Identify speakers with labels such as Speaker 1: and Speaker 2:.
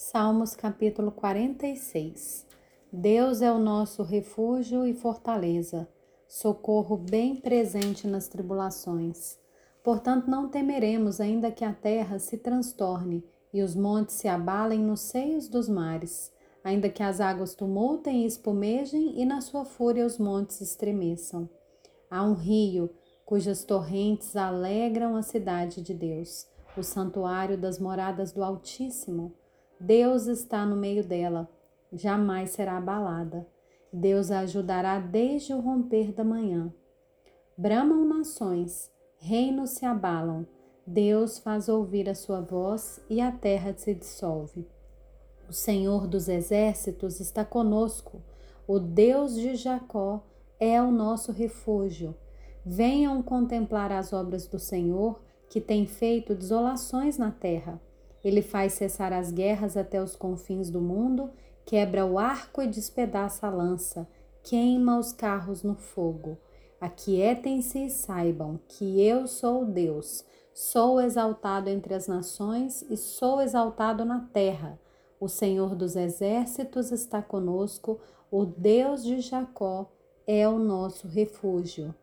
Speaker 1: Salmos capítulo 46 Deus é o nosso refúgio e fortaleza, socorro bem presente nas tribulações. Portanto, não temeremos, ainda que a terra se transtorne e os montes se abalem nos seios dos mares, ainda que as águas tumultem e espumejem e na sua fúria os montes estremeçam. Há um rio cujas torrentes alegram a cidade de Deus, o santuário das moradas do Altíssimo. Deus está no meio dela, jamais será abalada. Deus a ajudará desde o romper da manhã. Bramam nações, reinos se abalam. Deus faz ouvir a sua voz e a terra se dissolve. O Senhor dos exércitos está conosco. O Deus de Jacó é o nosso refúgio. Venham contemplar as obras do Senhor, que tem feito desolações na terra. Ele faz cessar as guerras até os confins do mundo, quebra o arco e despedaça a lança, queima os carros no fogo. Aquietem-se e saibam que eu sou Deus, sou exaltado entre as nações e sou exaltado na terra. O Senhor dos exércitos está conosco, o Deus de Jacó é o nosso refúgio.